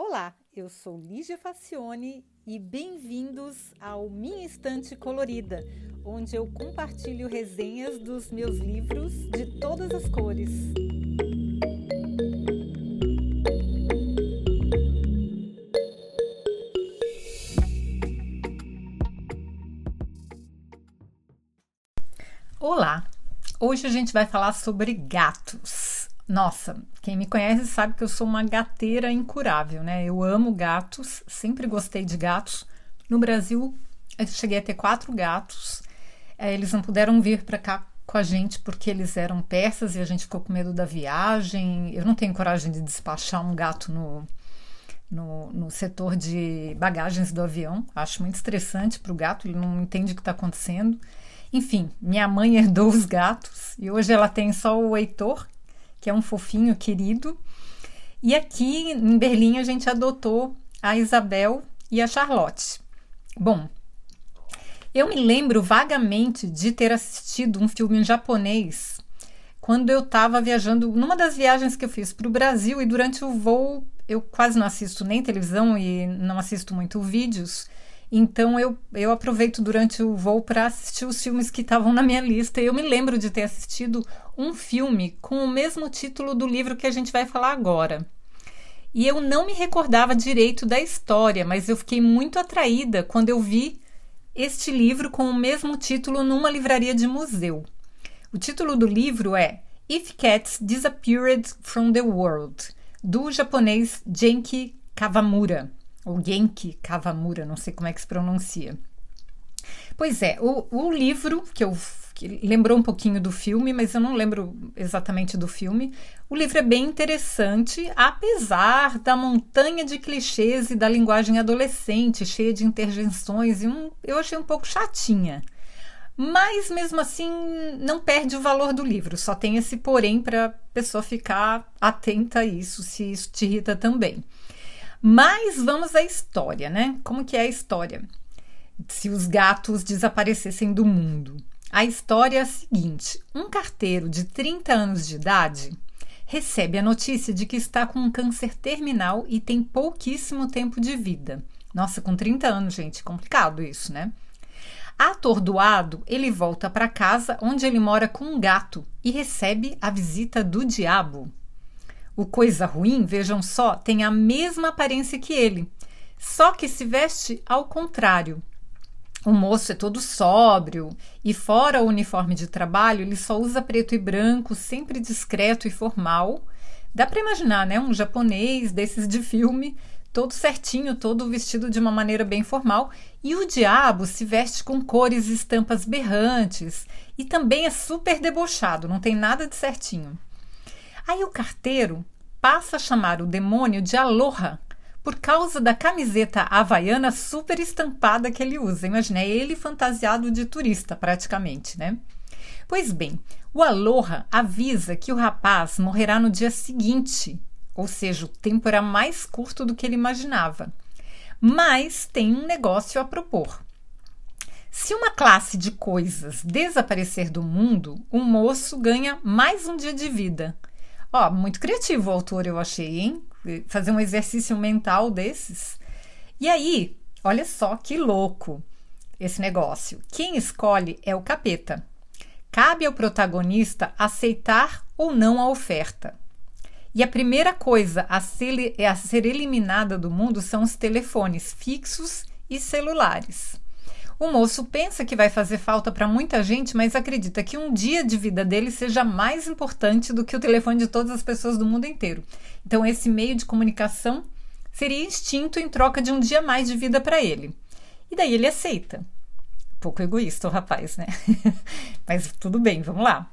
Olá, eu sou Lígia Facione e bem-vindos ao Minha Estante Colorida, onde eu compartilho resenhas dos meus livros de todas as cores. Olá! Hoje a gente vai falar sobre gatos. Nossa, quem me conhece sabe que eu sou uma gateira incurável, né? Eu amo gatos, sempre gostei de gatos. No Brasil, eu cheguei a ter quatro gatos. É, eles não puderam vir para cá com a gente porque eles eram persas e a gente ficou com medo da viagem. Eu não tenho coragem de despachar um gato no, no, no setor de bagagens do avião. Acho muito estressante para o gato, ele não entende o que está acontecendo. Enfim, minha mãe herdou os gatos e hoje ela tem só o Heitor, que é um fofinho querido. E aqui em Berlim a gente adotou a Isabel e a Charlotte. Bom, eu me lembro vagamente de ter assistido um filme em japonês quando eu estava viajando, numa das viagens que eu fiz para o Brasil, e durante o voo eu quase não assisto nem televisão e não assisto muito vídeos. Então eu, eu aproveito durante o voo para assistir os filmes que estavam na minha lista. Eu me lembro de ter assistido um filme com o mesmo título do livro que a gente vai falar agora. E eu não me recordava direito da história, mas eu fiquei muito atraída quando eu vi este livro com o mesmo título numa livraria de museu. O título do livro é If Cats Disappeared from the World, do japonês Genki Kawamura ou Genki Kawamura, não sei como é que se pronuncia. Pois é, o, o livro que eu que lembrou um pouquinho do filme, mas eu não lembro exatamente do filme. O livro é bem interessante, apesar da montanha de clichês e da linguagem adolescente, cheia de intervenções, e um, eu achei um pouco chatinha. Mas mesmo assim, não perde o valor do livro, só tem esse porém para a pessoa ficar atenta a isso, se isso te irrita também. Mas vamos à história, né? Como que é a história? Se os gatos desaparecessem do mundo. A história é a seguinte: um carteiro de 30 anos de idade recebe a notícia de que está com um câncer terminal e tem pouquíssimo tempo de vida. Nossa, com 30 anos, gente, complicado isso, né? Atordoado, ele volta para casa onde ele mora com um gato e recebe a visita do diabo. O coisa ruim, vejam só, tem a mesma aparência que ele, só que se veste ao contrário. O moço é todo sóbrio e, fora o uniforme de trabalho, ele só usa preto e branco, sempre discreto e formal. Dá para imaginar, né? Um japonês desses de filme, todo certinho, todo vestido de uma maneira bem formal. E o diabo se veste com cores e estampas berrantes e também é super debochado, não tem nada de certinho. Aí o carteiro passa a chamar o demônio de Aloha por causa da camiseta havaiana super estampada que ele usa. Imagina, é ele fantasiado de turista, praticamente, né? Pois bem, o Aloha avisa que o rapaz morrerá no dia seguinte, ou seja, o tempo era mais curto do que ele imaginava. Mas tem um negócio a propor. Se uma classe de coisas desaparecer do mundo, o moço ganha mais um dia de vida. Ó, muito criativo o autor, eu achei, hein? Fazer um exercício mental desses. E aí, olha só que louco esse negócio. Quem escolhe é o capeta. Cabe ao protagonista aceitar ou não a oferta. E a primeira coisa a ser, a ser eliminada do mundo são os telefones fixos e celulares. O moço pensa que vai fazer falta para muita gente, mas acredita que um dia de vida dele seja mais importante do que o telefone de todas as pessoas do mundo inteiro. Então, esse meio de comunicação seria extinto em troca de um dia mais de vida para ele. E daí ele aceita. Pouco egoísta o rapaz, né? mas tudo bem, vamos lá.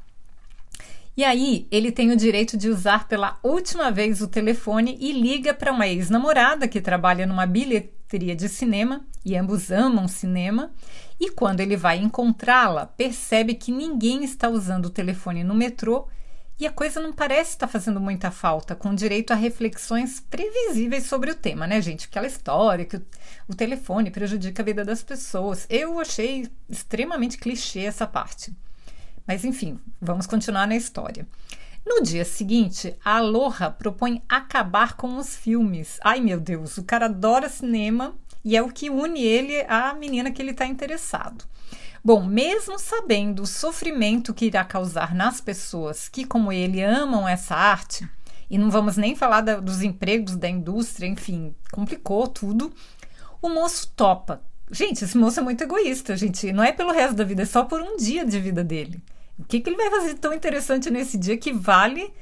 E aí, ele tem o direito de usar pela última vez o telefone e liga para uma ex-namorada que trabalha numa bilheteria de cinema e ambos amam cinema. E quando ele vai encontrá-la, percebe que ninguém está usando o telefone no metrô e a coisa não parece estar fazendo muita falta, com direito a reflexões previsíveis sobre o tema, né, gente? Aquela história que o, o telefone prejudica a vida das pessoas. Eu achei extremamente clichê essa parte. Mas enfim, vamos continuar na história. No dia seguinte, a Aloha propõe acabar com os filmes. Ai meu Deus, o cara adora cinema e é o que une ele à menina que ele está interessado. Bom, mesmo sabendo o sofrimento que irá causar nas pessoas que, como ele, amam essa arte, e não vamos nem falar da, dos empregos da indústria, enfim, complicou tudo, o moço topa. Gente, esse moço é muito egoísta, gente. Não é pelo resto da vida, é só por um dia de vida dele. O que, que ele vai fazer tão interessante nesse dia que vale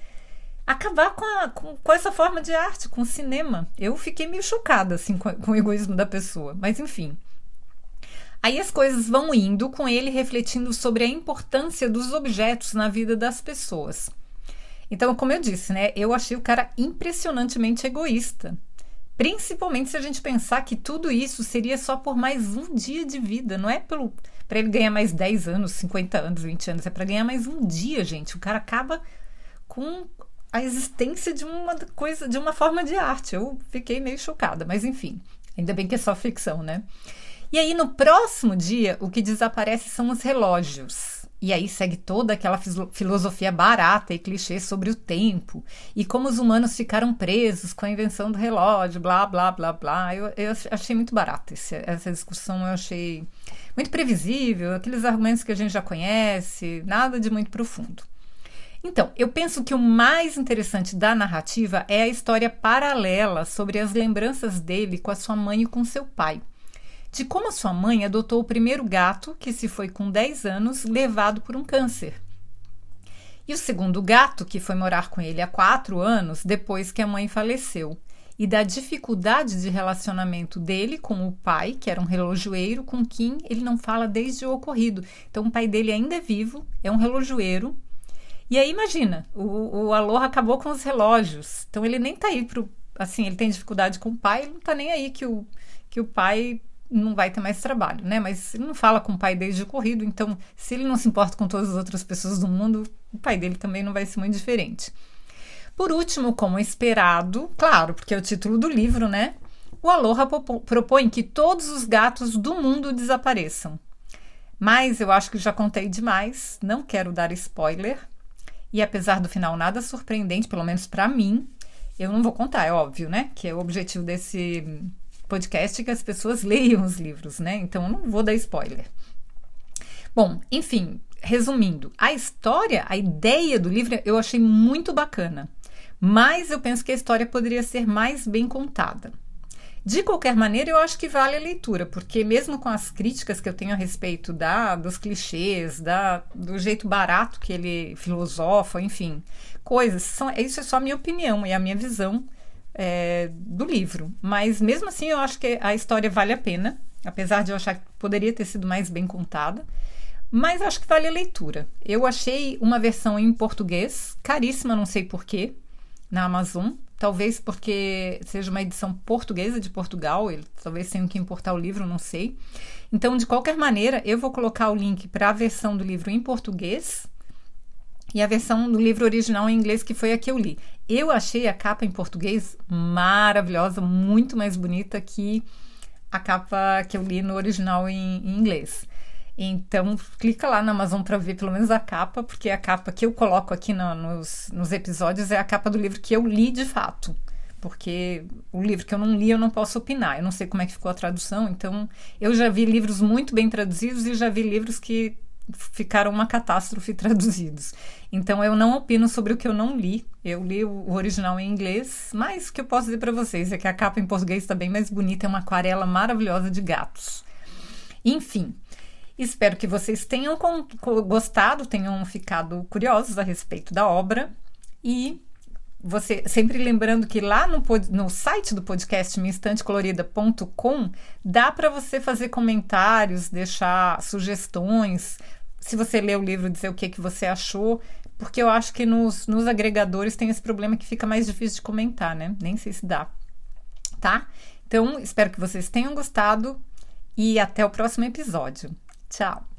acabar com, a, com, com, essa forma de arte, com o cinema? Eu fiquei meio chocada assim, com, com o egoísmo da pessoa, mas enfim. Aí as coisas vão indo com ele refletindo sobre a importância dos objetos na vida das pessoas. Então, como eu disse, né, eu achei o cara impressionantemente egoísta. Principalmente se a gente pensar que tudo isso seria só por mais um dia de vida, não é pelo para ele ganhar mais 10 anos, 50 anos, 20 anos, é para ganhar mais um dia, gente. O cara acaba com a existência de uma coisa, de uma forma de arte. Eu fiquei meio chocada, mas enfim, ainda bem que é só ficção, né? E aí no próximo dia, o que desaparece são os relógios. E aí segue toda aquela filosofia barata e clichê sobre o tempo e como os humanos ficaram presos com a invenção do relógio, blá, blá, blá, blá. Eu, eu achei muito barata essa discussão, eu achei muito previsível, aqueles argumentos que a gente já conhece, nada de muito profundo. Então, eu penso que o mais interessante da narrativa é a história paralela sobre as lembranças dele com a sua mãe e com seu pai de como a sua mãe adotou o primeiro gato, que se foi com 10 anos, levado por um câncer. E o segundo gato, que foi morar com ele há 4 anos, depois que a mãe faleceu. E da dificuldade de relacionamento dele com o pai, que era um relojoeiro, com quem ele não fala desde o ocorrido. Então, o pai dele ainda é vivo, é um relojoeiro. E aí, imagina, o, o Aloha acabou com os relógios. Então, ele nem tá aí pro. Assim, ele tem dificuldade com o pai, ele não tá nem aí que o, que o pai não vai ter mais trabalho, né? Mas ele não fala com o pai desde o corrido, então se ele não se importa com todas as outras pessoas do mundo, o pai dele também não vai ser muito diferente. Por último, como esperado, claro, porque é o título do livro, né? O Aloha propõe que todos os gatos do mundo desapareçam. Mas eu acho que já contei demais, não quero dar spoiler. E apesar do final nada surpreendente, pelo menos para mim, eu não vou contar, é óbvio, né? Que é o objetivo desse podcast que as pessoas leiam os livros, né? Então eu não vou dar spoiler. Bom, enfim, resumindo, a história, a ideia do livro eu achei muito bacana, mas eu penso que a história poderia ser mais bem contada. De qualquer maneira, eu acho que vale a leitura, porque mesmo com as críticas que eu tenho a respeito da, dos clichês, da, do jeito barato que ele filosofa, enfim, coisas, são, isso é só a minha opinião e a minha visão é, do livro. Mas mesmo assim, eu acho que a história vale a pena, apesar de eu achar que poderia ter sido mais bem contada. Mas acho que vale a leitura. Eu achei uma versão em português, caríssima, não sei porquê, na Amazon. Talvez porque seja uma edição portuguesa de Portugal, ele, talvez tenham que importar o livro, não sei. Então, de qualquer maneira, eu vou colocar o link para a versão do livro em português e a versão do livro original em inglês, que foi a que eu li. Eu achei a capa em português maravilhosa, muito mais bonita que a capa que eu li no original em, em inglês. Então, clica lá na Amazon para ver pelo menos a capa, porque a capa que eu coloco aqui no, nos, nos episódios é a capa do livro que eu li de fato. Porque o livro que eu não li eu não posso opinar. Eu não sei como é que ficou a tradução, então eu já vi livros muito bem traduzidos e já vi livros que ficaram uma catástrofe traduzidos. Então eu não opino sobre o que eu não li. Eu li o original em inglês, mas o que eu posso dizer para vocês é que a capa em português está bem mais bonita, é uma aquarela maravilhosa de gatos. Enfim, espero que vocês tenham gostado, tenham ficado curiosos a respeito da obra e você sempre lembrando que lá no, no site do podcast minstantecolorida.com dá para você fazer comentários, deixar sugestões. Se você lê o livro, dizer o que, que você achou, porque eu acho que nos, nos agregadores tem esse problema que fica mais difícil de comentar, né? Nem sei se dá. Tá? Então, espero que vocês tenham gostado e até o próximo episódio. Tchau!